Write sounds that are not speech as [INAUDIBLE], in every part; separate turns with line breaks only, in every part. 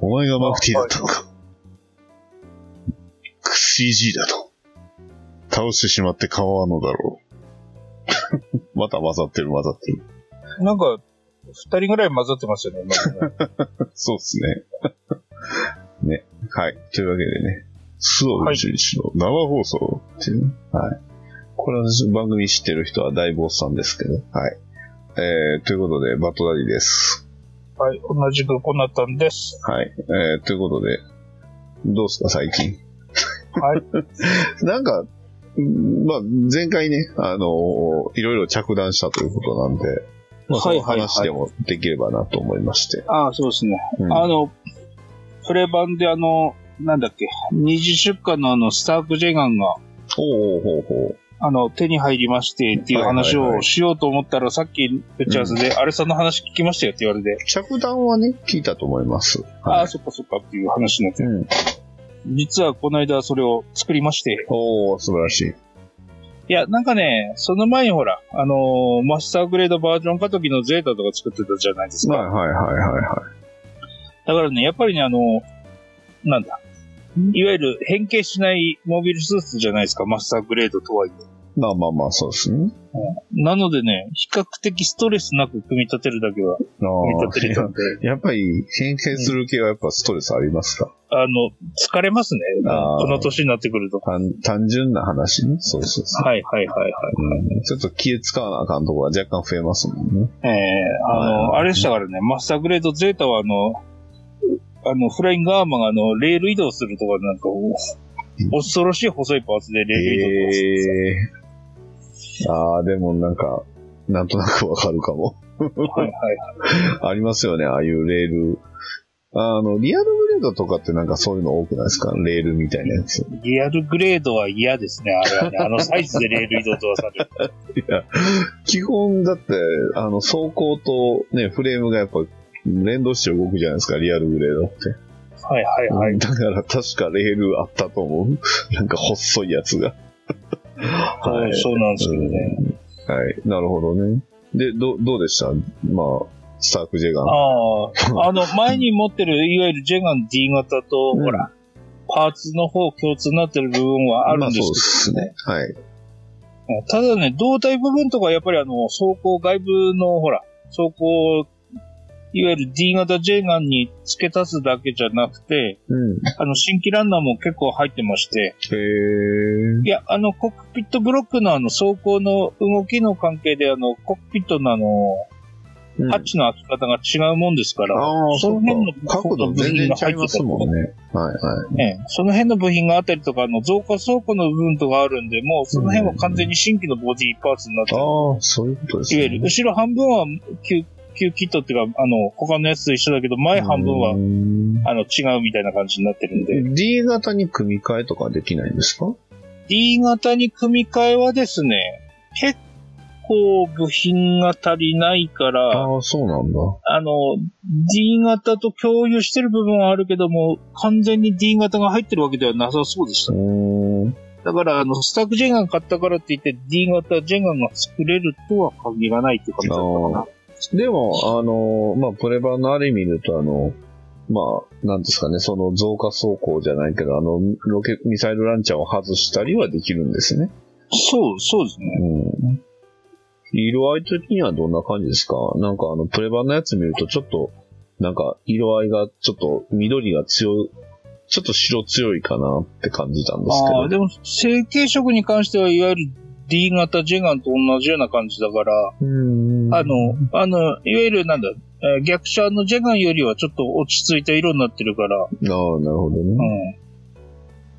お前がマフティーだったのか。CG だと。倒してしまって構わんのだろう。[LAUGHS] また混ざってる混ざってる。
なんか、二人ぐらい混ざってますよね、ね [LAUGHS]
そうっすね。[LAUGHS] ね。はい。というわけでね、須藤宇宙一の生放送っていう、はい、はい。これは番組知ってる人は大坊さんですけど、はい。えー、ということで、バットダディです。
はい、同じくコナタンです。
はい、えー、ということで、どうすか、最近？
はい。[LAUGHS]
なんか、まあ、前回ね、あの、いろいろ着弾したということなんで、まあ、その話でもできればなと思いまして。
ああ、そうですね。うん、あの、プレ版であの、なんだっけ、二次出荷のあの、スターク・ジェガンが、ほ
うほうほう。
あの、手に入りましてっていう話をしようと思ったら、さっき、ペチャーズで、あれさんの話聞きましたよって言われて。
着弾はね、聞いたと思います。
はい、ああ、そっかそっかっていう話になって。うん実はこの間それを作りまして。
おー、素晴らしい。
いや、なんかね、その前にほら、あのー、マスターグレードバージョン化時のゼータとか作ってたじゃないですか。
はいはいはいはいはい。
だからね、やっぱりね、あの、なんだ。いわゆる変形しないモビルスーツじゃないですか、マスターグレードとはいえ。
まあまあまあ、そうですね。
なのでね、比較的ストレスなく組み立てるだけは、組み立てれたんで。[LAUGHS]
やっぱり変形する系はやっぱストレスありますか、
あの、疲れますね。この年になってくると。
単純な話ね？そうそうそう。
はいはいはいはい、
うん。ちょっと気使わなあかんところが若干増えますもんね。
ええー、あの、あれしたからね、マスターグレードゼータはあの、あの、フライングアーマーがあの、レール移動するとかなんか、恐ろしい細いパーツでレール移動する。えー
ああ、でもなんか、なんとなくわかるかも。
はいはい。
ありますよね、ああいうレール。あの、リアルグレードとかってなんかそういうの多くないですか？レールみたいなやつ。
リアルグレードは嫌ですね、あれはね。あのサイズでレール移動とはされる。いや、
基本だって、あの、走行とね、フレームがやっぱ連動して動くじゃないですか、リアルグレードって。
はいはいはい。
だから確かレールあったと思う。なんか細いやつが。
はい、そうなんですけどね。
はい、なるほどね。で、ど、どうでした？まあ、スターク・ジェガン。
ああ、[LAUGHS] あの、前に持ってる、いわゆるジェガン D 型と、うん、ほら、パーツの方共通になってる部分はあるんですけど、ね、
まあ、そうですね。
はい。ただね、胴体部分とかやっぱりあの、走行外部の、ほら、走行いわゆる D 型 J ガンに付け足すだけじゃなくて、
うん、
あの、新規ランナーも結構入ってまして、
へ
いや、あの、コックピットブロックのあの、走行の動きの関係で、あの、コックピットのあの、ハッチの開き方が違うもんですから、
うん、その辺の角度全然違いますもんね。はいはい。
ね、その辺の部品があったりとか、あの、増加倉庫の部分とかあるんで、もうその辺は完全に新規のボディパーツになってる。
ああ、そういうことです
ね。いわゆる、後ろ半分は級キットっていうか、あの、他のやつと一緒だけど、前半分は、あの、違うみたいな感じになってるんで。
D 型に組み替えとかできないんですか
?D 型に組み替えはですね、結構部品が足りないから、
ああ、そうなんだ。
あの、D 型と共有してる部分はあるけども、完全に D 型が入ってるわけではなさそうでした。だから、あの、スタックジェガン買ったからって言って D 型ジェガンが作れるとは限らないっていう感じだったかな。
でも、あの、まあ、プレバンのあれ見ると、あの、まあ、なんですかね、その増加走行じゃないけど、あの、ロケ、ミサイルランチャーを外したりはできるんですね。
そう、そうですね。
うん。色合い的にはどんな感じですか？なんかあの、プレバンのやつ見るとちょっと、なんか色合いがちょっと緑が強い、ちょっと白強いかなって感じたんですけど。あ
あ、でも、成形色に関しては、いわゆる D 型ジェガンと同じような感じだから、あの、あの、いわゆるなんだ、えー、逆車のジェガンよりはちょっと落ち着いた色になってるから。ああ、
なるほどね。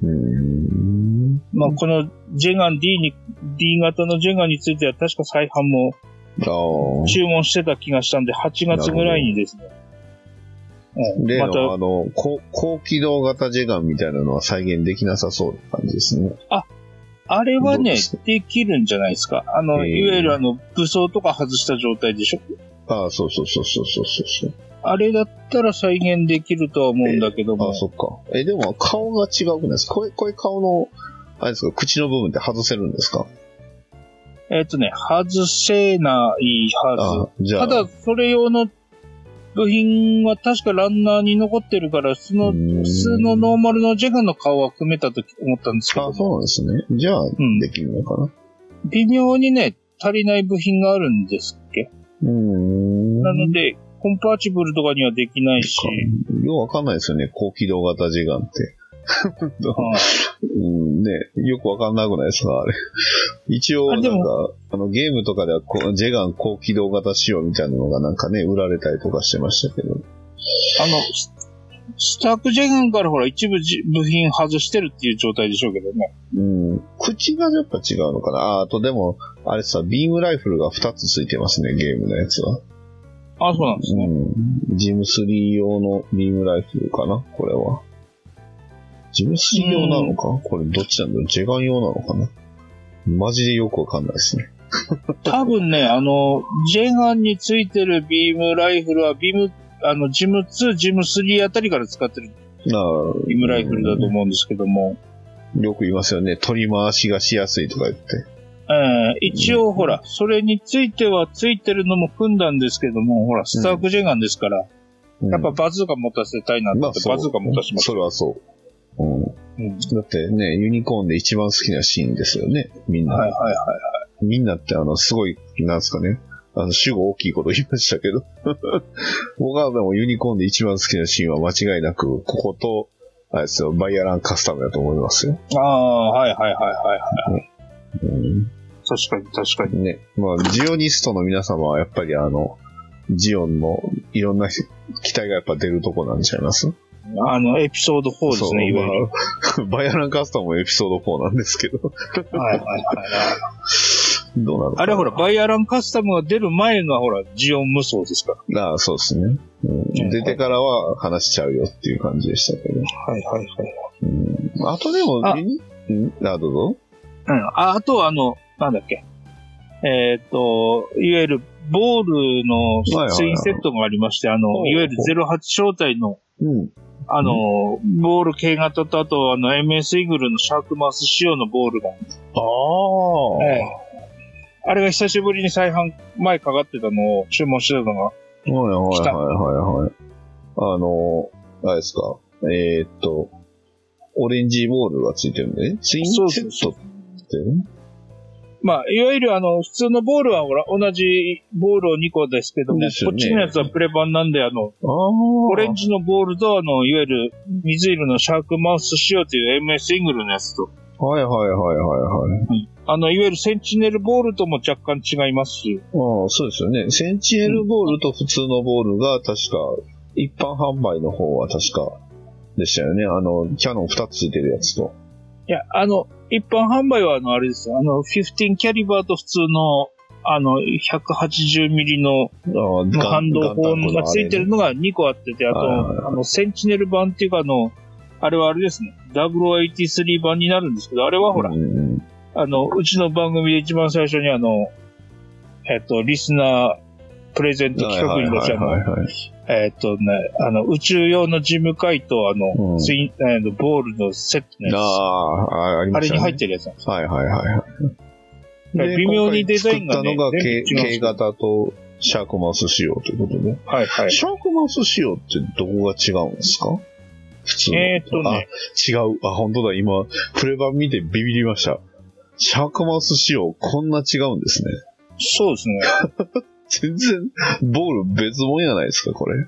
うん。うんまあ、このジェガン D に、D 型のジェガンについては確か再販も注文してた気がしたんで、8月ぐらいにですね、うん
例の、
また
あの、高高機動型ジェガンみたいなのは再現できなさそうな感じですね。
あれはね
で
きるんじゃないですか。あの、
えー
いわゆるあの、武装とか外した状態でしょ？
ああ、そうそうそうそうそうそう。
あれだったら再現できるとは思うんだけども
あ、そっか。え、でも顔が違うくないですか？これ、これ顔の、あれですか、口の部分って外せるんですか？
えっ、とね、外せないは
あじ
ず。
ゃあ。
ただ、それ用の部品は確かランナーに残ってるから、その、
うーん
普通のノーマルのジェガンの顔は組めたと思ったんですけど
あ、、そうなんですね。じゃあ、
ん
できるのかな？
微妙にね、足りない部品があるんですっけ、
うーん。
なので、コンパーチブルとかにはできないし、
ようわかんないですよね、高機動型ジェガンって。
うん
うん、ね、よくわかんなくないですか、あれ。一応、なんか
あ
の、ゲームとかではこう、ジェガン高機動型仕様みたいなのがなんかね、売られたりとかしてましたけど。
あの、ススタークジェガンからほら一部じ部品外してるっていう状態でしょうけどね。
うん。口がやっぱ違うのかな。あ、あとでも、あれさ、ビームライフルが2つついてますね、ゲームのやつは。
あ、そうなんですね。
うん。ジム3用のビームライフルかな、これは。ジム3用なのか？これどっちなんだろう？ジェガン用なのかな？マジでよくわかんないですね。
多分ね、あの、ジェガンについてるビームライフルは、ビーム、あの、ジム2、ジム3あたりから使ってる。ビームライフルだと思うんですけども、
よく言いますよね。取り回しがしやすいとか言って。
えー一応ほら、それについてはついてるのも組んだんですけども、ほら、スタークジェガンですから、
うん。
やっぱバズーカ持たせたいなって、
まあそう。
バズーカ持たせまし
それはそう。うん。
た。うん。
だってね、ユニコーンで一番好きなシーンですよね。みんな。
はいはいはい。
みんなってあの、すごい、なんですかね。あの、主語大きいこと言いましたけど。[LAUGHS] 僕はでもユニコーンで一番好きなシーンは間違いなく、ここと、あれですよ、バイアランカスタムだと思いますよ。
ああ、はいはいはいはいはい。
うん、
確かに確かに。
ね。まあ、ジオニストの皆様はやっぱりあの、ジオンのいろんな期待がやっぱ出るとこなんちゃいます？
あの、エピソード4ですね、いわゆる。
ま [LAUGHS] あバイアランカスタムもエピソード4なんですけど、
はいはいはい。
どうなの
あれほら、バイアランカスタムが出る前がほら、ジオン無双ですから。
ああ、そうですね、うん。出てからは話しちゃうよっていう感じでしたけど。
はいはいはい。
うん、あとでも、
あ
うんあ、どうぞ。
うん。あ、あとはあの、なんだっけ。えっ、と、いわゆる、ボールのツインセットがありまして、あの、いわゆる08招待の、
うん。
あの、ボール軽型と、あと、あの、MS イーグルのシャークマウス仕様のボールが、
ああ、
ええ。あれが久しぶりに再販前かかってたのを注文してたのが、
はいはいはいはい。はい。あの、あれですか。えーっと、オレンジボールがついてるんで、ツインセットってね。
まあ、いわゆるあの、普通のボールはほら、同じボールを2個ですけども、
ね
こっちのやつはプレ版なんで、あの、
ああ。
オレンジのボールと、あの、いわゆる水色のシャークマウス仕様という MS イングルのやつと、
はいはいはいはいはい。
あの、いわゆるセンチネルボールとも若干違いますし、
ああ、そうですよね。センチネルボールと普通のボールが確か、一般販売の方は確かでしたよね。あの、キャノン2つついてるやつと。
いや、あの、一般販売はあの、あれですよ、あの、15キャリバーと普通の、あの、180ミリの
ああ、ガン
ハンドホーンがついてるのが2個あってて、あと、あの、センチネル版っていうかあの、あれはあれですね、0083版になるんですけど、あれはほら
う、ん。
あの、うちの番組で一番最初にあの、えっと、リスナープレゼント企画に出したあの、
はいはいはいはい
えっとね、あの、宇宙用の事務会とあの、
うん
ツイン、えーとボールのセットのやつ。
ああ、ありましたね。
あれに入ってるやつなんですよ。
はいはいはいはい。
微妙にデザインがね
作ったのが K, 型とシャークマウス仕様ということで。
はいはい。
シャークマウス仕様ってどこが違うんですか？普通の。
えーっとね
あ、違う。あ、本当だ。今、プレ版見てビビりました。シャークマウス仕様、こんな違うんですね。
そうですね。
全然、ボール別物やないですか、これ。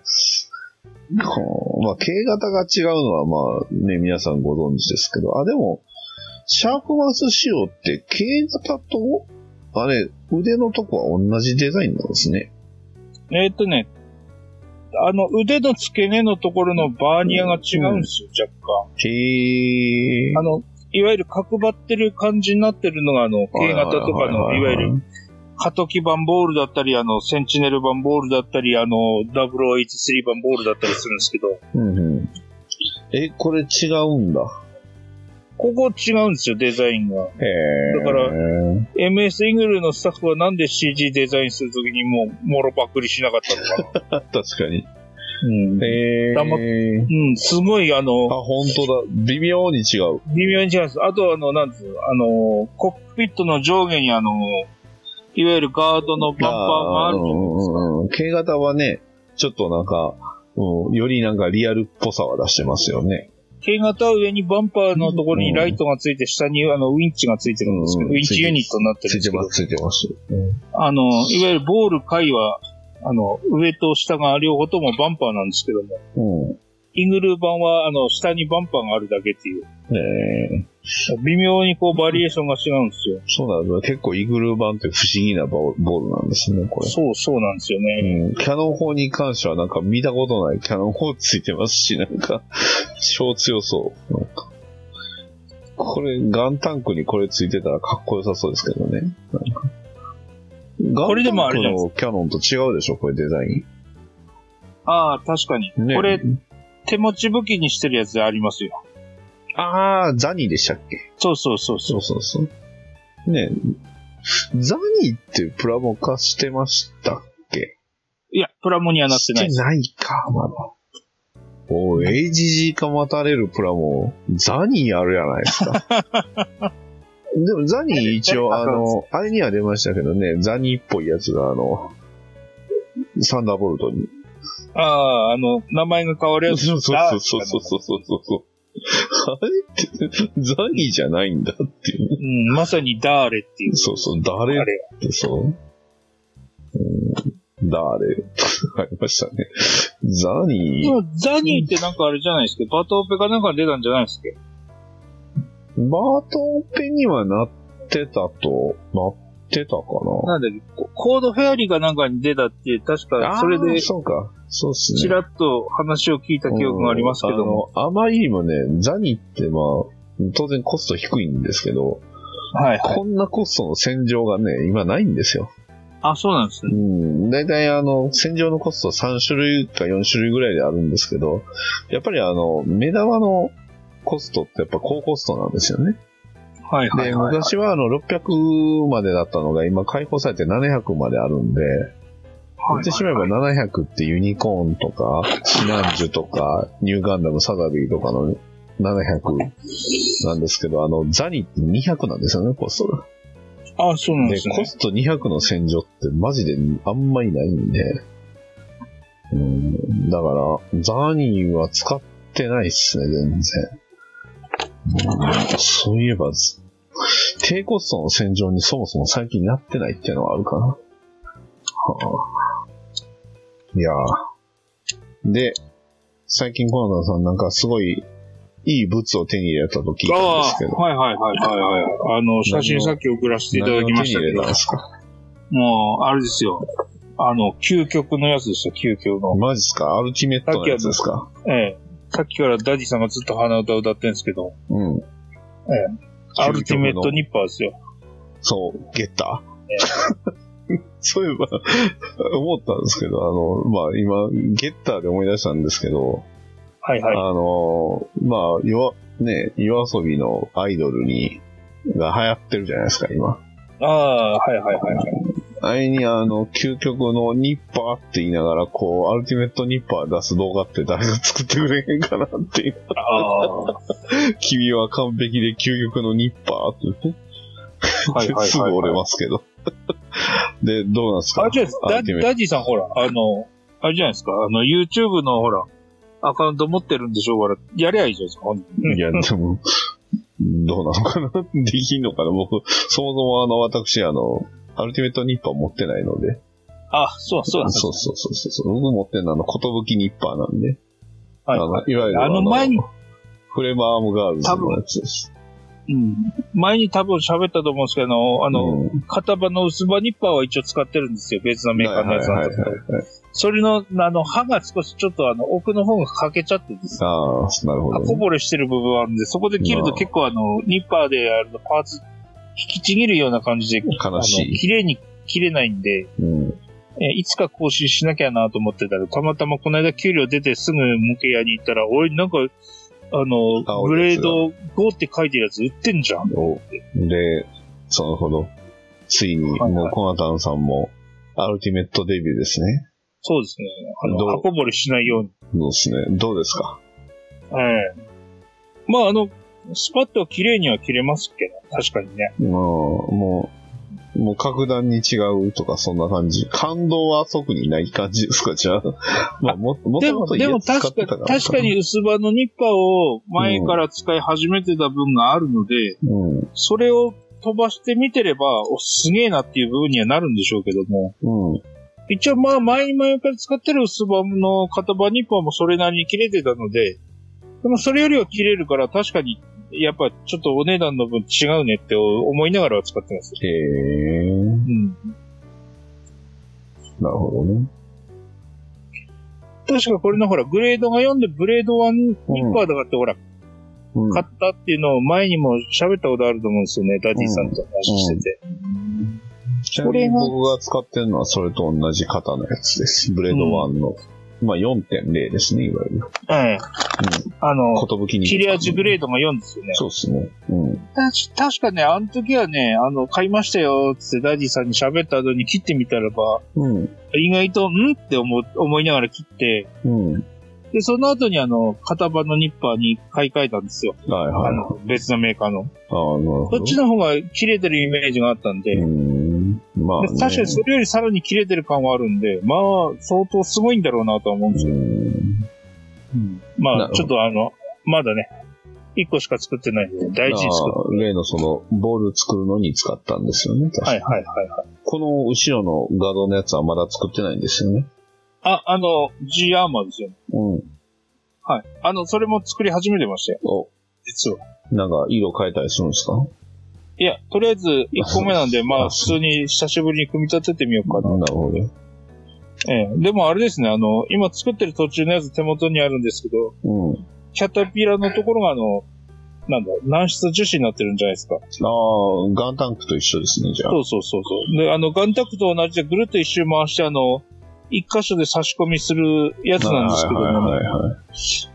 まあ、K 型が違うのは、まあね、皆さんご存知ですけど、あ、でも、シャークマウス仕様って K 型と、あれ、腕のとこは同じデザインなんですね。
えーっとね、あの、腕の付け根のところのバーニアが違うんですよ、若干。
へー。
あの、いわゆる角張ってる感じになってるのが、あの、K 型とかの、いわゆる、過渡期版ボールだったり、あの、センチネル版ボールだったり、あの、0083版ボールだったりするんですけど、
うんうん。え、これ違うんだ。
ここ違うんですよ、デザインが。
へえ。
だから MS イングルのスタッフはなんで CG デザインするときにもう、もろパクリしなかったのかな。[LAUGHS]
確かに。
うん。
へえ。
だまうん、すごい、あ
あ、
の、
本当だ。微妙に違う。
微妙に違うんです。あと、あの、なんつうのあの、コックピットの上下にあの、いわゆるガードのバンパーがあるじゃないですか？
うん。K 型はね、ちょっとなんか、うん、よりなんかリアルっぽさは出してますよね。
K 型は上にバンパーのところにライトがついて、下にあの、ウィンチがついてるんですけど、
うん
ウィンチユニットになってるんですけど
ついてま、す、ついてます。
あの、いわゆるボール回は、あの、上と下が両方ともバンパーなんですけども、
うん。
イングル版は、あの、下にバンパーがあるだけっていう、
え
微妙にこう、バリエーションが違うんですよ。
ー、そうなんだ。結構イグルー版って不思議なボボールなんですね、これ。
そう、そうなんですよね。
うん、キャノン砲に関してはなんか見たことないキャノン砲ついてますし、なんか、超強そう。なんかこれ、ガンタンクにこれついてたらかっこよさそうですけどね。なんか
これでもあれじゃない
ガンタンクのキャノンと違うでしょ、これデザイ
ああ、確かに。
ン。ね、
これ、手持ち武器にしてるやつでありますよ。
あー、ザニーでしたっけ？
そうそうそうそ。
そううそうそう。ねザニーってプラモ化してましたっけ？
いや、プラモにはなってないです。
してないか、まだ。おう AGG か待たれるプラモ、ザニーあるやないですか。[LAUGHS] でもザニー一応、あの、あれには出ましたけどね、ザニーっぽいやつが、あの、サンダーボルトに。
ああ、あの、名前が変わるやつ。
そうそうそうそうそうそうそうそう。あれって、ザニーじゃないんだっていう。
うん、まさにダーレっていう。
そうそう、誰。ってそう。うん、誰ありましたね。ザニー。
ザニーってなんかあれじゃないですか。バトオペかなんか出たんじゃないですか。
バートオペにはなってたと、なってたかな？
なんだっけ、ココードフェアリーかなんかに出たって、確かそれで、
そうか。そうっすね。
ちらっと話を聞いた記憶がありますけども。
うんあまりにもね、ザニーってまあ、当然コスト低いんですけど、
はいはい。
こんなコストの戦場がね、今ないんですよ。
あ、そうなんです
う
ね。
ん。大体あの、戦場のコスト3種類か4種類ぐらいであるんですけど、やっぱりあの、目玉のコストってやっぱ高コストなんですよね。
はいはい
で、
はい。
昔はあの、600までだったのが今解放されて700まであるんで、言ってしまえば700ってユニコーンとか、シナンジュとか、ニューガンダム、サガビーとかの700なんですけど、あの、ザニって200なんですよね、コストが。
あ、そうなんで
で、
すね
コ。スト200の戦場ってマジであんまりないんで、うん、だから、ザニーは使ってないっすね、全然。うんそういえば、低コストの戦場にそもそも最近なってないっていうのはあるかな。はあ、いやーで、最近コナダさんなんかすごいいいブツを手に入れたと聞いたん
あ
ですけど
あ、。はいはいはいはいはい。あの、写真さっき送らせていただきましたけど
で、すか？
もう、あれですよ。あの、究極のやつですよ、究極の。
マジっすか？アルティメットのやつですか？
ええ。さっきからダディさんがずっと鼻歌歌ってるんですけど、
うん。
ええ。アルティメットニッパーですよ。
そう、ゲッター？[LAUGHS] そういえば、思ったんですけど、あの、まあ今、ゲッターで思い出したんですけど、
はいはい。
あの、まあ、よ、ね、 YOASOBI のアイドルに、が流行ってるじゃないですか、今。
ああ、はいはいはいはい。
あれにあの、究極のニッパーって言いながら、こう、アルティメットニッパー出す動画って誰が作ってくれへんかなっていう。君は完璧で究極のニッパー。ってね。
いはいはい。[LAUGHS]
すぐ折れますけど。[LAUGHS] で、どうなんですか？
あれじゃないですか、ダディさんほら、あの、あれじゃないですか、あの、YouTube のほら、アカウント持ってるんでしょ？うから、やりゃいいじゃないですか、
いや、[LAUGHS] でも、どうなのかな？できんのかな？僕、そもそもあの、私、あの、アルティメットニッパー持ってないので。
あ、そう、そうなんです
そうそうそうそう。僕持ってるのはあの、ことぶきニッパーなんで。
はい
あの、いわゆる
あの前に、
フレームアームガールズのやつです。
うん。前に多分喋ったと思うんですけど、あの、
うん
型番の薄葉ニッパーは一応使ってるんですよ。別のメーカーのやつなんですけど。それの、あの、刃が少しちょっとあの、奥の方が欠けちゃってですね
ああ、なるほど、
こ
ね。
ぼれしてる部分はあるんで、そこで切ると結構あの、ニッパーであるパーツ、引きちぎるような感じで、
悲しい
あの綺麗に切れないんで、
うん。
えいつか更新しなきゃなと思ってたら、たまたまこの間給料出てすぐ模型屋に行ったら、おい、なんか、あの、
青
ブレード5って書いてるやつ売ってんじゃん。
おで、そのほど、ついに、もうコナタンさんも、アルティメットデビューですね。
そうですね。あの、箱掘りしないように。
そうですね。どうですか？
ええまあ、あの、スパッとは綺麗には切れますけど、確かにね。
もう、もう、もう格段に違うとかそんな感じ。感動は特にない感じですか？じゃあ。まあ、も、も
でも、
ともと
でも確かに。確かに薄葉のニッパーを前から使い始めてた分があるので、
うん。
それを飛ばして見てれば、お、すげえなっていう部分にはなるんでしょうけども、
うん。
一応まあ前に前から使ってる薄葉の型番ニッパーもそれなりに切れてたので、でもそれよりは切れるから確かに、やっぱちょっとお値段の分違うねって思いながらは使ってます。
へえ、
うん。
なるほどね。
確かこれのほら、グレードが4でブレード1ニッパーだからってほら、
うん。
買ったっていうのを前にも喋ったことあると思うんですよね、ダディさんと話してて。
ちなみに僕が使ってるのはそれと同じ型のやつです。ブレード1の。まあ4.0ですね、いわゆる。
ええ。あの、
ことぶきに。
切れ味グレードが4ですよね。
そうですね。うん。
たし確かね、あの時はね、あの、買いましたよ、つってダディさんに喋った後に切ってみたらば、
うん。
意外と、んって思う思いながら切って、
うん。
で、その後にあの、型番のニッパーに買い替えたんですよ。
はいはい。
あの、別のメーカーの。
ああ、なるほど。
こっちの方が切れてるイメージがあったんで、
うん。まあ、ね。
で確かにそれよりさらに切れてる感はあるんで、まあ、相当すごいんだろうなとは思うんですよ。
うん。
まあ、ちょっとあの、まだね、1個しか作ってないんで、大事に作
ああ例のその、ボール作るのに使ったんですよね。確かに
はいはいはいはい。
この後ろの画像のやつはまだ作ってないんですよね。
あ、あの、G アーマーですよね。
うん。
はい。あの、それも作り始めてましたよ、
お、
実は。
なんか色変えたりするんですか？
いや、とりあえず1個目なんで、[LAUGHS] まあ、
あ
普通に久しぶりに組み立ててみようかな。
なるほど。
ええ。でもあれですね、あの、今作ってる途中のやつ手元にあるんですけど、
うん。
キャタピラのところがあの、なんだ、軟質樹脂になってるんじゃないですか。
ああ、ガンタンクと一緒ですね、じゃあ。
そうそうそうそう。で、あの、ガンタクと同じでぐるっと一周回して、あの、一箇所で差し込みするやつなんですけど
はいはい
も、
はいはい。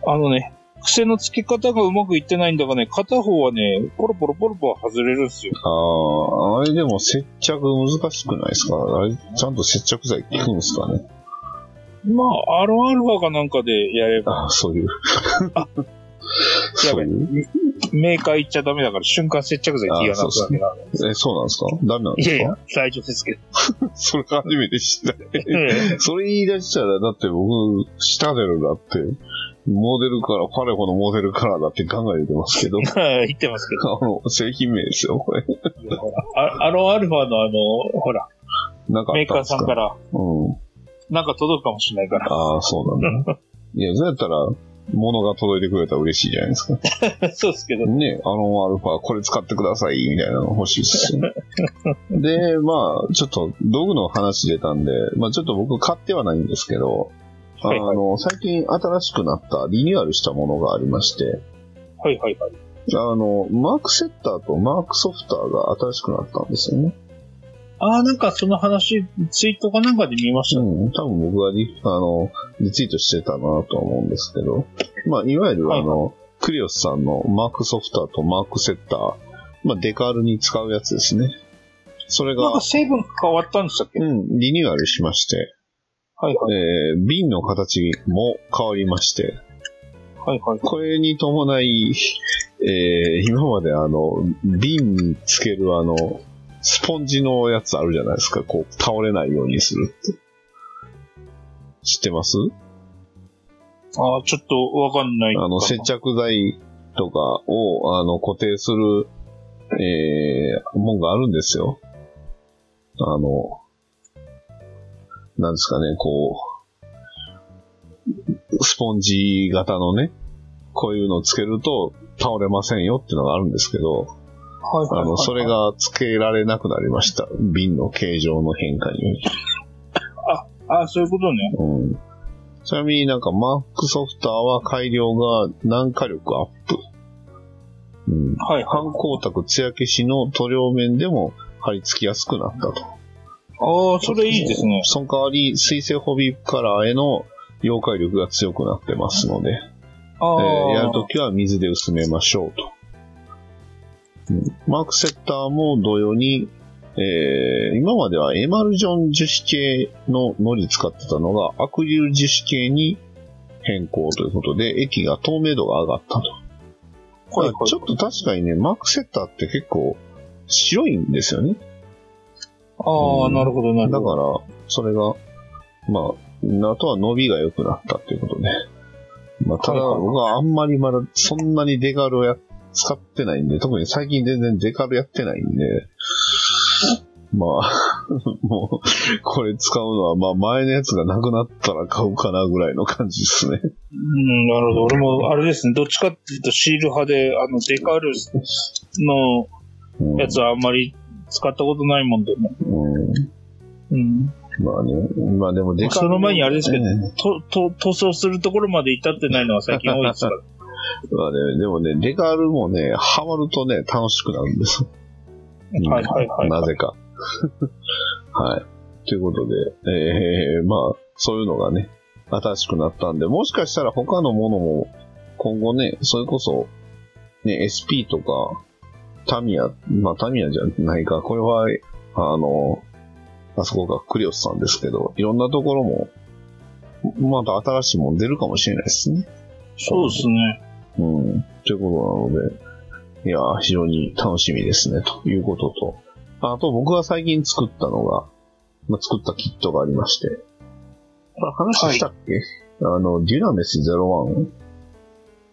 あのね、癖の付け方がうまくいってないんだがね、片方はね、ポロポロポロポロ外れるんですよ。
ああ、あれでも接着難しくないですか？あれ、ちゃんと接着剤効くんですかね？
まあ、アロンアルファかなんかでやれば、
ああ、そういう。そういう？
メーカー行っちゃダメだから瞬間接着剤って言わなくなる。
え、そうなんですか？ダメなんですか？
いやいや、大丈夫ですけど。[LAUGHS]
それ初めて知った。
ええ [LAUGHS]
それ言い出したら、だって僕、シタデルだって、モデルから、パレホのモデルからだって考えてますけど、[LAUGHS]
言ってますけど。
あの、製品名ですよ、これ。
アロンアルファのあの、ほら、
なんか？あ
メーカーさんから、
うん。
なんか届くかもしれないから。
ああ、そうなんだ。[LAUGHS] いや、そうやったら、物が届いてくれたら嬉しいじゃないですか。[LAUGHS]
そうですけど。
ね、あのアルファ、これ使ってください、みたいなの欲しいですし、ね。で、まあ、ちょっと、道具の話出たんで、まあちょっと僕買ってはないんですけど、あ
はいはい
の、最近新しくなった、リニューアルしたものがありまして、
はいはいはい。
あの、マークセッターとマークソフターが新しくなったんですよね。
ああ、なんかその話、ツイートかなんかで見ました。
うん、多分僕がリあのリツイートしてたなとは思うんですけど、まあ、いわゆるあの、クリオスさんのマークソフターとマークセッター、まあ、デカールに使うやつですね。それが
なんか、成分変わったんでしたっけ、
うん、リニューアルしまして、
はいはい。
えー、瓶の形も変わりまして、
はいはい。
これに伴い、えー、今まであの、瓶につけるあの、スポンジのやつあるじゃないですか。こう、倒れないようにするって。知ってます？
ああ、ちょっとわかんない。
あの、接着剤とかを、あの、固定する、えー、もんがあるんですよ。あの、なんですかね、こう、スポンジ型のね、こういうのをつけると倒れませんよっていうのがあるんですけど、
はいはいはい、
あの、それ、がつけられなくなりました。瓶の形状の変化に。
ああ、そういうことね。
うん。ちなみになんかマークソフターは改良が軟化力アップ。うん。
はいはい。
反光沢艶消しの塗料面でも貼り付きやすくなったと。
ああ、それいいですね。
その代わり、水星ホビーカラーへの溶解力が強くなってますので、
ああ、
えーやるときは水で薄めましょうと。うんマークセッターも同様に、えー今まではエマルジョン樹脂系の糊使ってたのがアクリル樹脂系に変更ということで、液が透明度が上がったと。
はいはい
ちょっと確かにね、マークセッターって結構白いんですよね。
ああ、なるほど、なる
だ
ほど。
から、それが、まあ、あとは伸びが良くなったっていうことで。まあ、ただ、僕はあんまりまだそんなにデカルをや、使ってないんで、特に最近全然デカルやってないんで、まあ、[LAUGHS] もう、これ使うのは、まあ、前のやつがなくなったら買うかなぐらいの感じですね。
うん、なるほど。俺も、あれですね、どっちかっていうとシール派で、あの、デカールの
うん、
やつはあんまり使ったことないもんでね。
うん。
うん。
まあね、まあでもデカル。
その前にあれですけど
ええ
と、と、塗装するところまで至ってないのは最近多いですから。[LAUGHS]
まあね、でもね、デカールもね、ハマるとね、楽しくなるんです
はいはいはい。
なぜか。[LAUGHS] はい。ということで、えー、まあ、そういうのがね、新しくなったんで、もしかしたら他のものも、今後ね、それこそ、ね、SP とか、タミヤ、まあタミヤじゃないか、これは、あの、あそこがクリオスさんですけど、いろんなところも、また新しいもの出るかもしれないですね。
そうですね。
うん。ということなので、いや、非常に楽しみですね、ということと。あと、僕が最近作ったのが、まあ、作ったキットがありまして。これ話したっけ、あの、デュナメス01を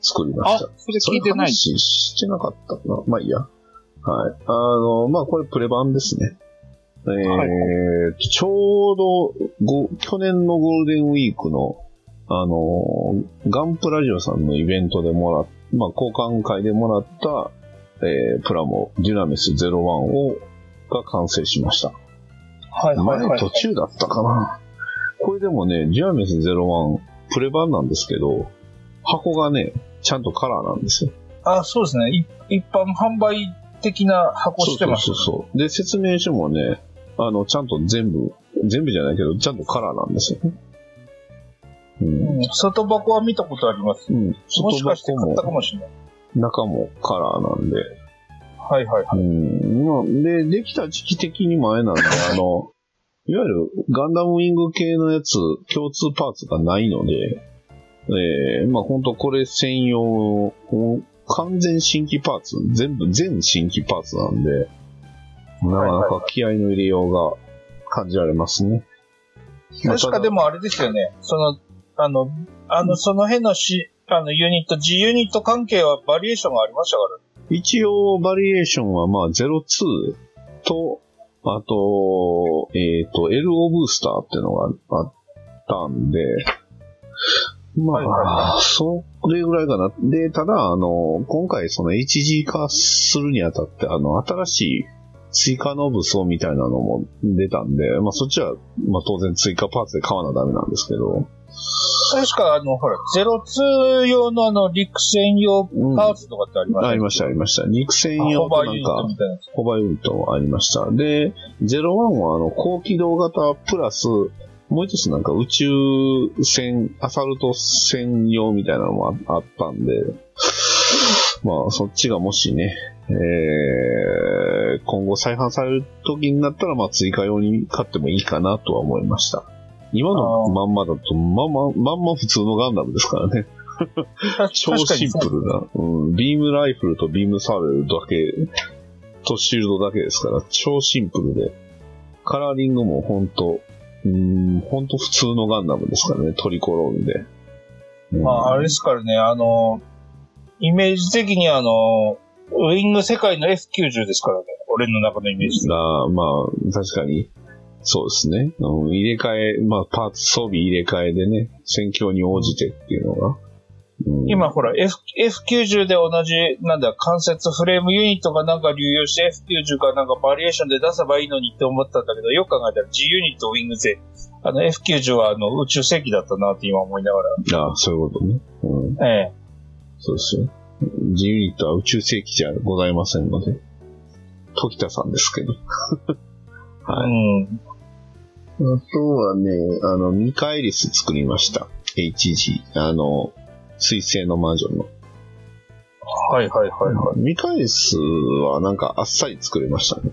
作りま
あ、
した。
それ聞いてない。
話してなかったかなまあいいや。はい。あの、まあこれプレ版ですね。えー
はい
ちょうどご、去年のゴールデンウィークの、あの、ガンプラジオさんのイベントでもらっまあ交換会でもらった、えープラモ、デュナメス01を、が完成しました。
はい。
前途中だったかな。これでもね、デュナメス01、プレ版なんですけど、箱がね、ちゃんとカラーなんですよ。
あ、そうですね。い一般販売的な箱してます。
そうそうそうそう。で、説明書もね、あの、ちゃんと全部、全部じゃないけど、ちゃんとカラーなんですよね。うん。
うん外箱は見たことあります。
うん。
もし
外
かして買ったか
箱も、
もしれない。
中もカラーなんで。
はいはいはい。
うん。まあ、で、できた時期的に前なんで、[LAUGHS] あの、いわゆるガンダムウィング系のやつ、共通パーツがないので、えー、まあ本当これ専用、完全新規パーツ、全部、全新規パーツなんで、なかなか気合の入れようが感じられますね。まあ
確かでもあれですよね。その、あの、あの、その辺のし、あの、ユニット、G ユニット関係はバリエーションがありましたから。
一応、バリエーションは、まあ、02と、あと、えっ、と、LO ブースターっていうのがあったんで、まあ、
はいは
それぐらいかな。で、ただ、あの、今回その HG 化するにあたって、あの、新しい追加の武装みたいなのも出たんで、まあ、そっちは、まあ、当然追加パーツで買わなダメなんですけど、
確か、あの、ほら、02用のあの、陸戦用パーツとかってありました、
ありました、ありました。肉戦用
ホバーユニッ
となんか。ホバーユニットもありました。で、01はあの高機動型プラス、もう一つなんか宇宙船、アサルト船用みたいなのもああったんで、まあそっちがもしね、えー、今後再販される時になったら、まあ追加用に買ってもいいかなとは思いました。今のまんまだと、まんま、まんま普通のガンダムですからね。超シンプルな、うん、ビームライフルとビームサーベルだけ、とシールドだけですから、超シンプルで、カラーリングもほんと、うん、ほんと普通のガンダムですからね、トリコロールで。うん
まあ、あれですからね、あの、イメージ的にあの、ウィング世界の F90 ですからね、俺の中のイメージ。
が、まあ、確かに、そうですね。うん、入れ替え、まあ、パーツ装備入れ替えでね、戦況に応じてっていうのが。うん
今ほら、F、F90 で同じ、なんだ、関節フレームユニットがなんか流用して F90 かなんかバリエーションで出せばいいのにって思ったんだけど、よく考えたら G ユニットウィングで、あの F90 はあの宇宙世紀だったなって今思いなが
ああ、そういうことね。うん。
ら。ええ。
そうですよ。G ユニットは宇宙世紀じゃございませんので。時田さんですけど。[LAUGHS] はい。
うん。
あとはね、あの、ミカエリス作りました。HG。あの、水星の魔女の。
はいはいはいはい。
ミカエリスはなんかあっさり作れましたね。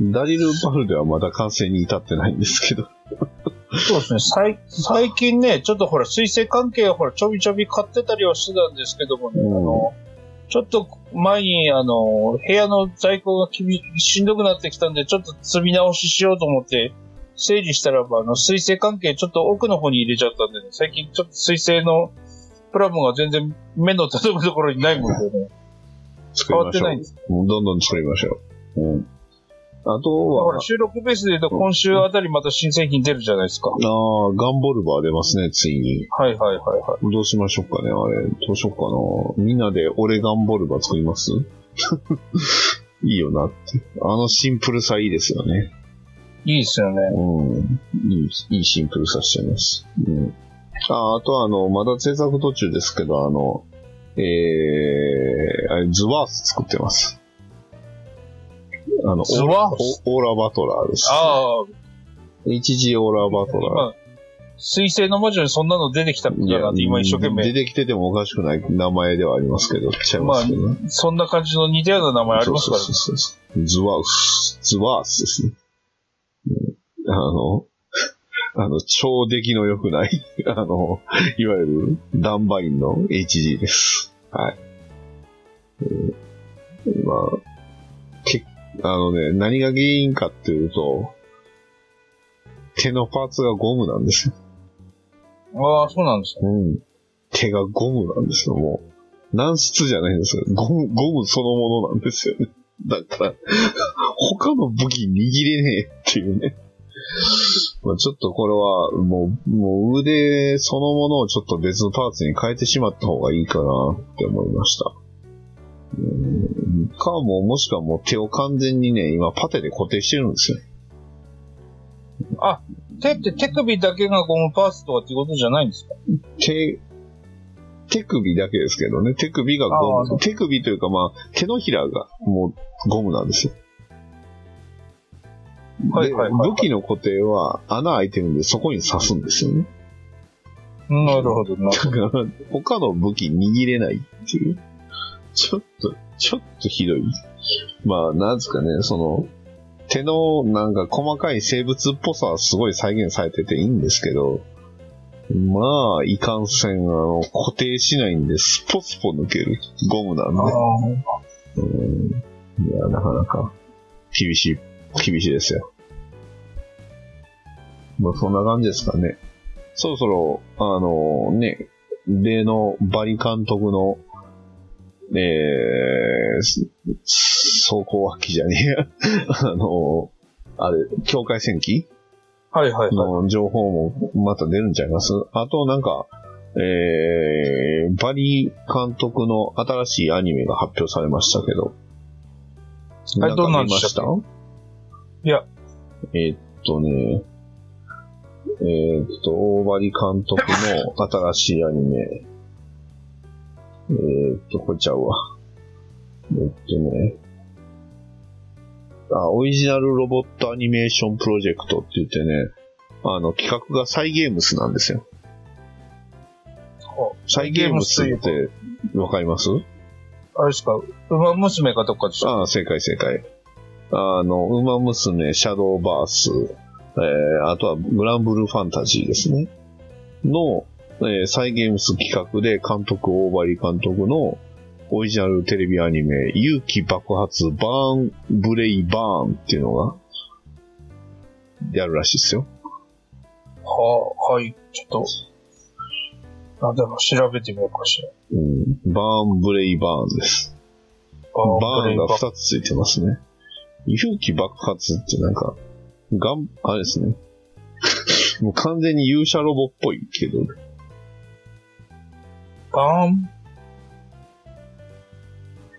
ダリル・バルではまだ完成に至ってないんですけど。
そうですね。最最近ね、ちょっとほら、水星関係はほら、ちょびちょび買ってたりはしてたんですけどもね、
うん
あの、ちょっと前に、あの、部屋の在庫がきびしんどくなってきたんで、ちょっと積み直ししようと思って、整理したらば、あの、水星関係ちょっと奥の方に入れちゃったんでね、最近ちょっと水星のプラモが全然目の届くところにないもんでね、変
作りましてょう
わっないんです。
どんどん作りましょう。うん。あとは
収録ベースで言うと今週あたりまた新製品出るじゃないですか。
ああ、ガンボルバー出ますね、ついに。
はいはいはいはい。
どうしましょうかね、あれ。どうしようかな。みんなで俺ガンボルバー作ります？[LAUGHS] いいよなって。あのシンプルさいいですよね。
いいですよね。
うん。いい、いいシンプルさしちゃいます。うん。あ、あとはあの、まだ制作途中ですけど、あの、えー、あれ、ズワース作ってます。あの、
ズワース？
オオーラバトラーです。
ああ、
HG オーラバトラー。
今、水星の魔女にそんなの出てきたんだなって今一生懸
出
命、
てきててもおかしくない名前ではありますけど、ちゃいますけどね。
そんな感じの似たような名前あります？からね
そう。そうそうそうズワース、ズワースですね。うんあの、あの、超出来の良くない、[LAUGHS] あの、いわゆるダンバインの HG です。はい。えーまあ、け、あのね、何が原因かっていうと、手のパーツがゴムなんですよ。
ああ、そうなんですね。
うん。手がゴムなんですよ、もう。軟質じゃないんですよ。ゴム、ゴムそのものなんですよね。だから、他の武器握れねえっていうね。まあちょっとこれは、もう、もう腕そのものをちょっと別のパーツに変えてしまった方がいいかなって思いました。うんかも、もしくはもう手を完全にね、今パテで固定してるんですよ。
手って手首だけがゴムパーツとかってことじゃないんですか？
手、手首だけですけどね。手首がゴム。手首というかまあ、手のひらがもうゴムなんですよ。
はいはいはいはい
で武器の固定は穴開いてるんでそこに刺すんですよね。
なるほどな。
だから、他の武器握れないっていう。ちょっと、ちょっとひどい。まあ、なんですかね、その、手のなんか細かい生物っぽさはすごい再現されてていいんですけど、まあ、いかんせん、あの、固定しないんで、スポスポ抜けるゴムなんで。
あ
うん。いや、なかなか、厳しい、厳しいですよ。まあ、そんな感じですかね。そろそろ、あのね、例のバリ監督の、えー、す走行脇じゃねえや。[LAUGHS] あの、あれ、境界戦記
あはいはいはい。
の情報もまた出るんちゃいます？あとなんか、えー、バリ監督の新しいアニメが発表されましたけど。
はいどんなん
見ました？
いや。
えーっとね、えーっと、大バリ監督の新しいアニメ。えーっと、これちゃうわ。えーっとね、あ、オリジナルロボットアニメーションプロジェクトって言ってね、あの、企画がサイゲームスなんですよ。サイゲームスって、わかります？
あれですか、馬娘かどっかでしょ
ああ、正解正解。あの、馬娘、シャドーバース、えー、あとはグランブルーファンタジーですね。の、えー、サイゲームス企画で監督、大張監督のオリジナルテレビアニメ、勇気爆発、バーン、ブレイバーンっていうのが、やるらしいですよ。
はあ、はい、ちょっと、あ、でも調べてみようかしら。
うん、バーン、ブレイバーンです。
あ
バーンが
これ
2つついてますね。勇気爆発ってなんか、がん、あれですね。[LAUGHS] もう完全に勇者ロボっぽいけど、
バーン、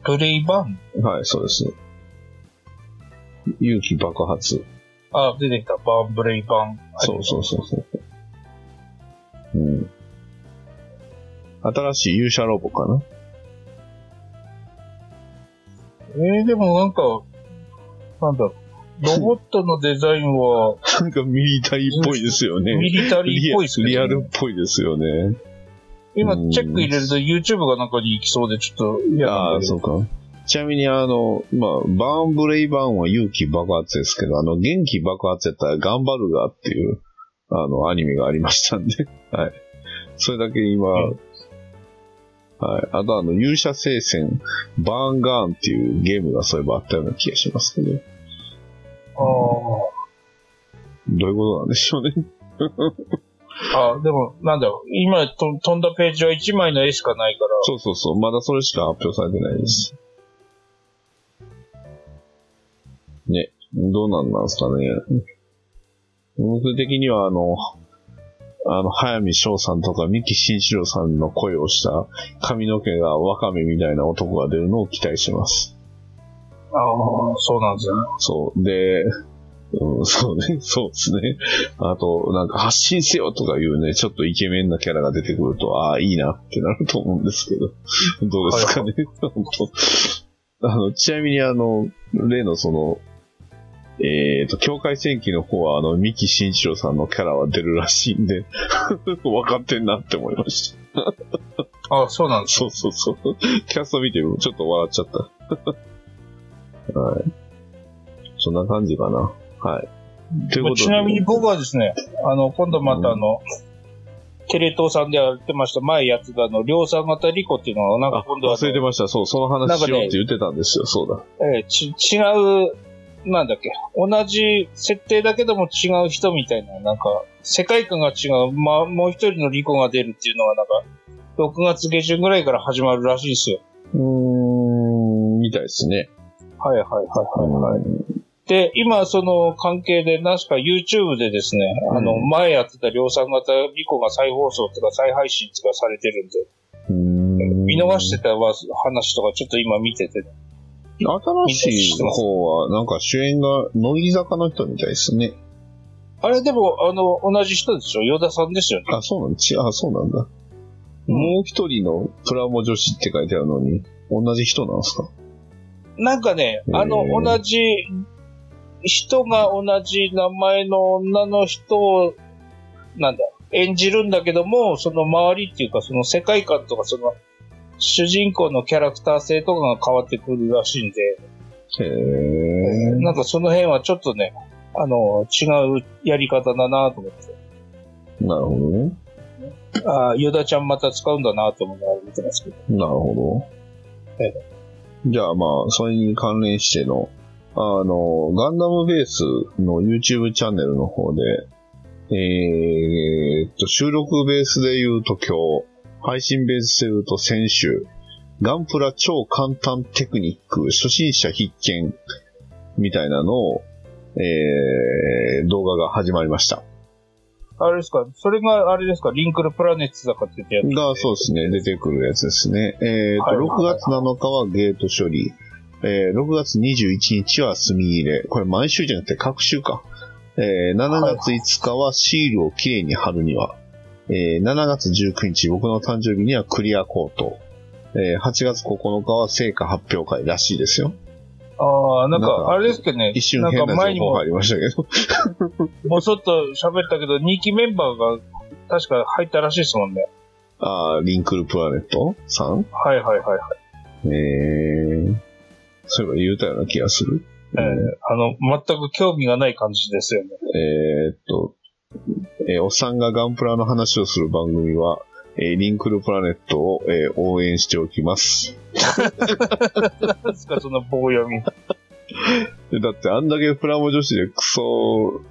ブレイバーン
はい、そうですね。勇気爆発。
あ、出てきた。バーン、ブレイバーン。
そうそうそうそう。うん。新しい勇者ロボかな
えー、でもなんか、なんだろう。ロボットのデザインは、[LAUGHS]
なんかミリタリーっぽいですよね。
ミリタリーっぽいですね。
リアルっぽいですよね。
今、チェック入れると YouTube が中に行きそうで、ちょっと嫌
ああ、そうか。ちなみに、あの、まあ、バーンブレイバーンは勇気爆発ですけど、あの、元気爆発やったら頑張るがっていう、あの、アニメがありましたんで、はい。それだけ今、
うん
はい。あと、あの、勇者聖戦、バーンガーンっていうゲームがそういえばあったような気がしますけど、
あ
どういうことなんでしょうね。
あ。あでも、なんだろう、今と飛んだページは1枚の絵しかないから、
そうそうそう。まだそれしか発表されてないです。ね。どうなんなんですかね。僕的にはあの、あの、早見翔さんとか三木慎一郎さんの声をした髪の毛がワカメみたいな男が出るのを期待します。
ああ、そうなんですよね。
そう。で、うん、そうね、[LAUGHS] そうですね。あと、なんか発信せよとかいうね、ちょっとイケメンなキャラが出てくると、ああ、いいなってなると思うんですけど、どうですかね。本当 [LAUGHS] あの、ちなみにあの、例のその、えっ、と、境界戦記の方は、あの、三木慎一郎さんのキャラは出るらしいんで、[LAUGHS] 分かってんなって思いました。
ああ、そうなんです
そうそうそう。キャスト見てちょっと笑っちゃった。はい。そんな感じかな。はい。ということで。
ちなみに僕はですね、あの、今度またあの、テレ東さんでやってました、前やってたあの、量産型リコっていうのを、なんか
あ
今度は、
忘れてました。そう、その話しようって言ってたんですよ。そうだ。
えーち、違う、なんだっけ、同じ設定だけども違う人みたいな、なんか、世界観が違う、まあ、もう一人のリコが出るっていうのが、なんか、6月下旬ぐらいから始まるらしいですよ。
うーん、みたいですね。
はいはいはいはい、はい。で、今その関係で、なぜか YouTube でですね、あの、
うん
前やってた量産型リコが再放送とか再配信とかされてるんで、
ん
見逃してたわ話とかちょっと今見てて、
新しい方は、なんか主演が乃木坂の人みたいですね。
あれでも、あの、同じ人でしょヨダさんですよね。
あ、そうなんちあ、そうなんだ。もう一人のプラモ女子って書いてあるのに、同じ人なんですか？
なんかね、あの、同じ人が同じ名前の女の人を、なんだ、演じるんだけども、その周りっていうか、その世界観とか、その、主人公のキャラクター性とかが変わってくるらしいんで、
へえ。
なんかその辺はちょっとね、あの、違うやり方だなと思って。
なるほどね。
ああ、ヨダちゃんまた使うんだなと思いながら見てますけど。
なるほど。
え
じゃあまあ、それに関連しての、あの、ガンダムベースの YouTube チャンネルの方で、えーっと、収録ベースで言うと今日、配信ベースで言うと先週、ガンプラ超簡単テクニック初心者必見みたいなのを、えー、動画が始まりました。
あれですか？それがあれですか？リンクルプラネッツだかって言ってやつ。
が、そうですね、出てくるやつですね。えーと、
はい
6月7日はゲート処理。えー6月21日は墨入れ。これ毎週じゃなくて各週か。えー7月5日はシールをきれいに貼るには。えー7月19日、僕の誕生日にはクリアコート。えー8月9日は成果発表会らしいですよ。
ああ、なん
か
か、あれですけどね、
一瞬
なん
変な
か前にも
情報入りましたけど。[LAUGHS]
ぼそっと喋ったけど、2期メンバーが確か入ったらしいですもんね。
あーリンクルプラネットさん？
はいはいはいはい。
えー、そういえば言うたような気がする。
えーあの、全く興味がない感じですよね。
えーっと、えーおっさんがガンプラの話をする番組は、えーリンクルプラネットを、えー応援しておきます。
何ですか、その棒読み。[LAUGHS]
でだってあんだけプラモ女子でクソ、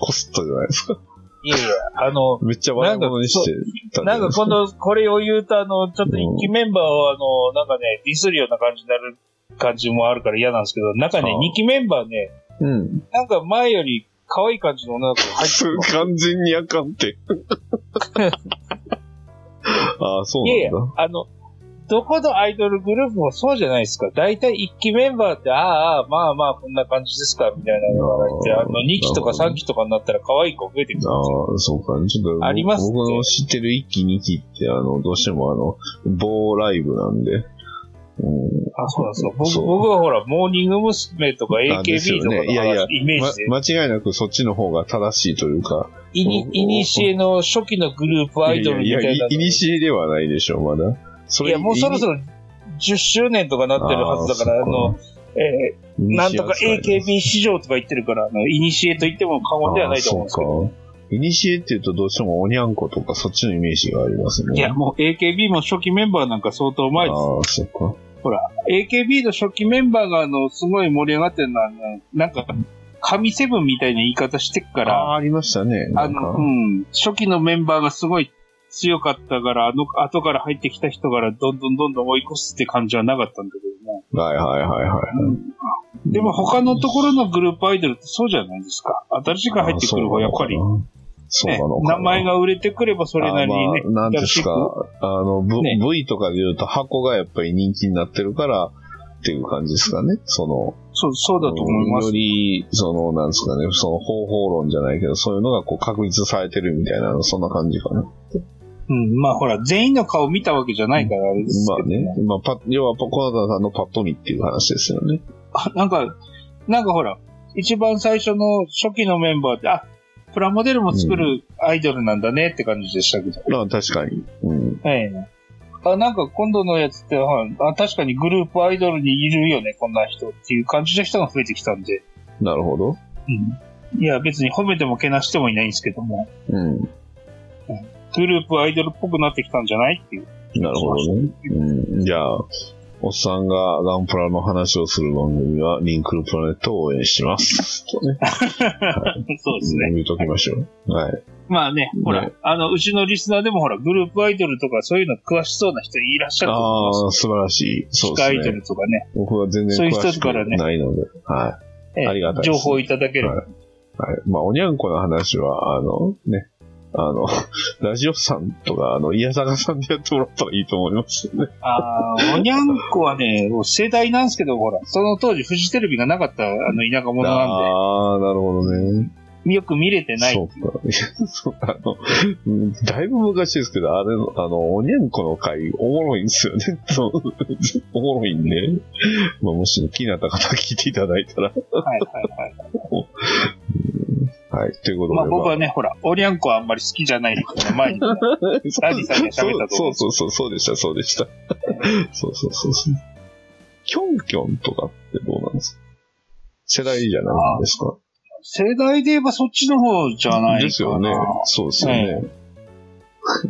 こすったじゃないですか。
いやいや、あの、
めっちゃ笑い物にしてた
ないんか
ですか
今度これを言うと、あの、ちょっと一期メンバーをあの、なんかね、ディスるような感じになる感じもあるから嫌なんですけど、なんかね二期メンバーね、
うん。
なんか前より可愛い感じの女の子が入ってる。
完全にあかんって。[LAUGHS] ああ、そう
いやいや
なんだ。、
あの、どこのアイドルグループもそうじゃないですか。大体一期メンバーって、ああああ、まあまあ、こんな感じですか、みたいなのがいて、
あ
の、2期とか3期とかになったら可愛い子増えてくるんですよ。
ああ、そうか。ちょっと、
あります
僕の知ってる1期2期って、あの、どうしてもあの、某ライブなんで、うん。
あ、そうなんですか。僕僕はほら、モーニング娘。とか AKB とかの
ねいやいや
話イメージで、
ま、間違いなくそっちの方が正しいというか。
イニイニシエの初期のグループアイドルみたいなの。
いやいにしえではないでしょ、まだ。そ
いや、もうそろそろ10周年とかなってるはずだから、あの、えーなんとか AKB 市場とか言ってるから、あの、イニシエと言っても過言ではないと思うんですけど。
あーそうか。イニシエって言うとどうしてもおにゃんことかそっちのイメージがありますね。
いや、もう AKB も初期メンバーなんか相当前です。
ああ、そっか。
ほら、AKB の初期メンバーが、あの、すごい盛り上がってるのは、あのなんか、神セブンみたいな言い方してっか
あ
ら、
あ、ありましたね。
あの、うん、初期のメンバーがすごい強かったから、あの、後から入ってきた人からどんどんどんどん追い越すって感じはなかったんだけども。
はいはいはいはい。
でも他のところのグループアイドルってそうじゃないですか。新しく入ってくる方、やっぱり、
そうな
ね
のかな。
名前が売れてくればそれなりにね
あ、まあ、なんですか、あの、v
ね
V とかで言うと箱がやっぱり人気になってるからっていう感じですかね。その、
そう、そうだと思いま
よ
す。
り、その、なんですかね、その方法論じゃないけど、そういうのがこう確立されてるみたいな、そんな感じかな。
うん、まあほら、全員の顔見たわけじゃないからあれですけど、
まあね。まあ、パ要は、小田さんのパッと見っていう話ですよね。
あなんか、なんかほら、一番最初の初期のメンバーって、あ、プラモデルも作るアイドルなんだねって感じでしたけど。
まあ、確かに。うん。
ええ。あ、なんか今度のやつって、はいあ確かにグループアイドルにいるよね、こんな人っていう感じの人が増えてきたんで。
なるほど。
うん。いや、別に褒めてもけなしてもいないんですけども、
うん。
グループアイドルっぽくなってきたんじゃないっていう。
なるほどね。うん。じゃあ、おっさんがガンプラの話をする番組は、リンクルプラネットを応援します。とね。
そうですね。
言うときましょう。はい。
まあね、ほら、
ね
あの、うちのリスナーでもほら、グループアイドルとかそういうの詳しそうな人いらっしゃると思います
ああ、素晴らしい。そう
地下アイド
ですね。
ルとかね。
僕は全然
そういう
詳しくないので。は
ええ
ありがたいです
情報いただければ。
はいい。はい。まあ、おにゃんこの話は、あの、ね、あの、[LAUGHS] ラジオさんとか、あの、いやさがさんでやってもらったらいいと思いますよね。
ああ、おにゃんこはね、もう世代なんですけど、ほら、その当時フジテレビがなかった、あの、田舎者なん
ああ、なるほどね。
で、よく見れてない。
そうか。そうあの、うんだいぶ昔ですけど、あれの、あの、おにゃんこの回、おもろいんですよね。そう、おもろいんで。まあ、もし気になった方聞いていただいたら。
はいはいはい。[LAUGHS]
はい。ということで。
まあ僕はね、ほら、おにゃんこはあんまり好きじゃない [LAUGHS] って前にさんが喋ったと
そうそうそう、そうでした、そうでした。そうそうそうそう。キョンキョンとかってどうなんですか？世代じゃないんですか？
世代で言えばそっちの方じゃないかな。
ですよね。そうですよね。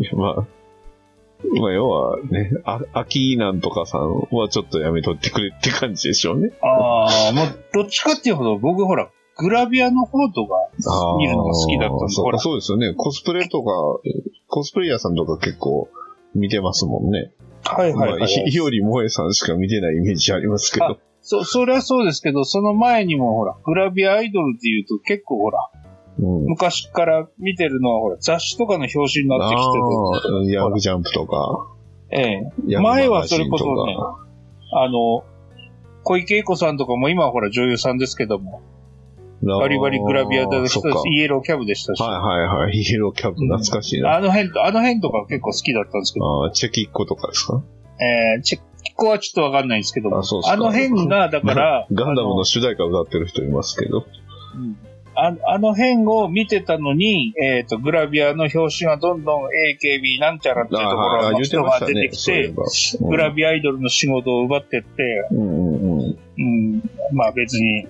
いや、[LAUGHS] まあ、まあ、要はね、あ、秋なんとかさんはちょっとやめとってくれって感じでしょうね。
ああ、もうどっちかっていうほど僕ほら、グラビアの方とか
あ
見るのが好きだったんで、ほら、
そうですよね。コスプレとか、コスプレイヤーさんとか結構見てますもんね。
はいはいはい。
まあ、いより萌えさんしか見てないイメージありますけど。
そ、それはそうですけど、その前にもほら、グラビアアイドルっていうと結構ほら、
うん。
昔から見てるのはほら、雑誌とかの表紙になってきて
ああ、ヤングジャンプとか。
て、ええ。前はそれこそねあの、小池栄子さんとかも今はほら女優さんですけども、バリバリグラビアで
そっか。
イエローキャブでしたし、
はいはいはい。イエローキャップ懐かしいな。
あの辺と、あの辺とか結構好きだったんですけど、
ああ、チェキッコとかですか？
えー、チェックはちょっとわかんないんですけど。も、
あそうっすか。
の辺が、だから、[LAUGHS]
ガンダム
あ
の主題歌歌ってる人いますけど。
うん。ああの辺を見てたのに、えっ、と、グラビアの表紙がどんどん AKB なんちゃらっていうところの人が出。てきて、グラビアアイドルの仕事を奪ってって、
うん。うん、
まあ別に、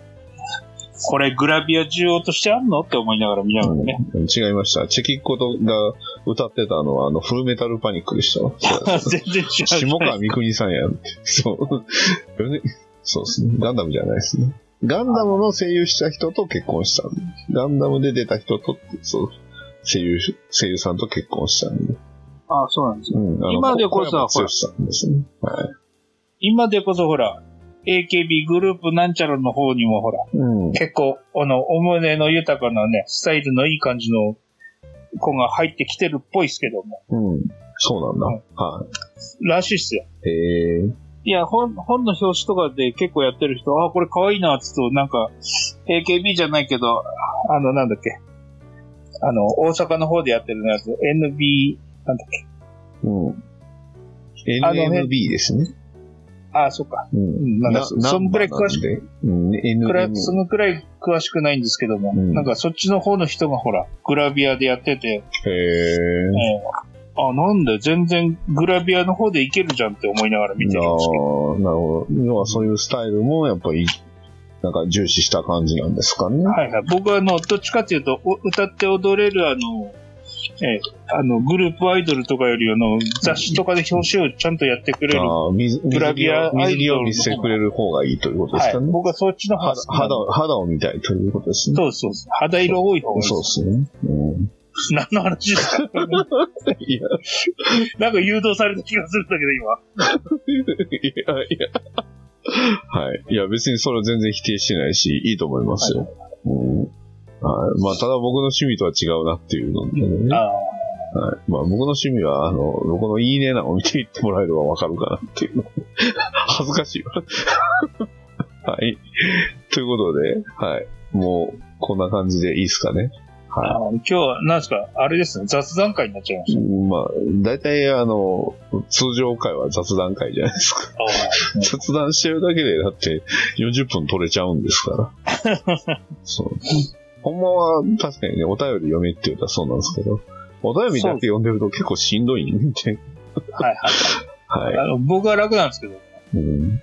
これグラビア需要としてあんのって思いながら見ながらね。
うん違いました。チェキッコとが歌ってたのは、あの、フルメタルパニックでしたわ。[LAUGHS]
全然違う。
下川みくにさんやんって。そう。そうですね。ガンダムじゃないですね。ガンダムの声優した人と結婚した。ガンダムで出た人と、そう、声優、声優さんと結婚したんで。
あそうなんですよ。
うん。
今でこそは
小山剛さんですね。はい。
今でこそほら、AKB グループなんちゃらの方にもほら、
うん。
結構、あの、お胸の豊かなね、スタイルのいい感じの子が入ってきてるっぽいですけども。
うん。そうなんだ。
うん
は
らしいっすよ。
い。へえ。
いや、本、本の表紙とかで結構やってる人、あ、これ可愛いな、つと、なんか、AKB じゃないけど、あの、なんだっけ。あの、大阪の方でやってるやつ、NB、なんだっけ。
うん。NMB ですね。
ああ、そっか。
うん。
うんなんかそそんくらい詳しく？
く。うん、N、
そのくらい詳しくないんですけども、
うん
なんかそっちの方の人がほら、グラビアでやってて、
へえ。
えーあ、なんだよ、全然グラビアの方でいけるじゃんって思いながら見てるんですけど。
ー、なるほど。要はそういうスタイルもやっぱり、なんか重視した感じなんですかね？
はいはい。僕はあの、どっちかっていうと、お歌って踊れるあの、えーあの、グループアイドルとかよりあの、雑誌とかで表紙をちゃんとやってくれる。グラビア
水着を見せてくれる方がいいということですか
い。
ね。
僕はそっちの
肌肌を、肌を見たいということですね。
そうそう。肌色多い方がいい
そうですね。うん。
何の話ですか？
いや、
なんか誘導された気がするんだけど、今。
いや、いや。はい。いや、別にそれは全然否定してないし、いいと思いますよ。うん。はい。まあ、ただ僕の趣味とは違うなっていうのでね。
あ
はい。まあ、僕の趣味は、あの、僕のいいねなのを見ていってもらえればわかるかなっていうの。[LAUGHS] 恥ずかしいわ。[LAUGHS] はい。ということで、はい。もう、こんな感じでいいですかね。
あ
は
今日は、なんですか、あれですね、雑談会になっちゃいまし
い。
た。
まあ、大体、あの、通常回は雑談会じゃないですか。
あ [LAUGHS]
雑談してるだけで、だって40分取れちゃうんですから。そう。ほんまは確かにね、お便り読めって言うたらそうなんですけど、お便りだけ読んでると結構しんどいんで、
はいはい。
はい。
あの僕は楽なんですけど、
うん、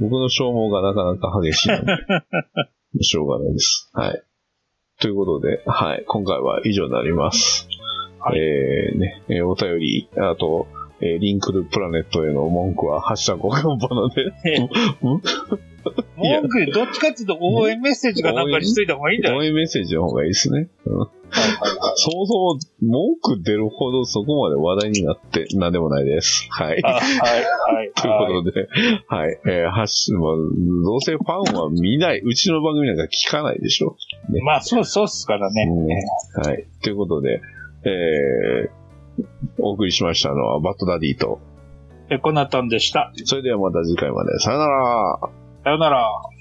僕の消耗がなかなか激しいので、しょうがないです。はい。ということで、はい。今回は以上になります。
はい
えー、ね、えーお便り、あと、えーリンクルプラネットへの文句は、ハッシュタグおかんばなで、[LAUGHS]
文句、どっちかっていうと応援メッセージがなんかにしといた方がいいんじゃない？
応援メッセージの方がいいですね。うんそもそも文句出るほどそこまで話題になってなんでもないです。はい。
あはい、はい。
ということで、はい。えー、ハッシュ、まあ、どうせファンは見ない、うちの番組なんか聞かないでしょ。
まあ、そう、そうっすからね。
うんはい。ということで、えー、お送りしましたのはバッドダディと、
え、コナタンでした。
それではまた次回まで。さよなら
さよなら。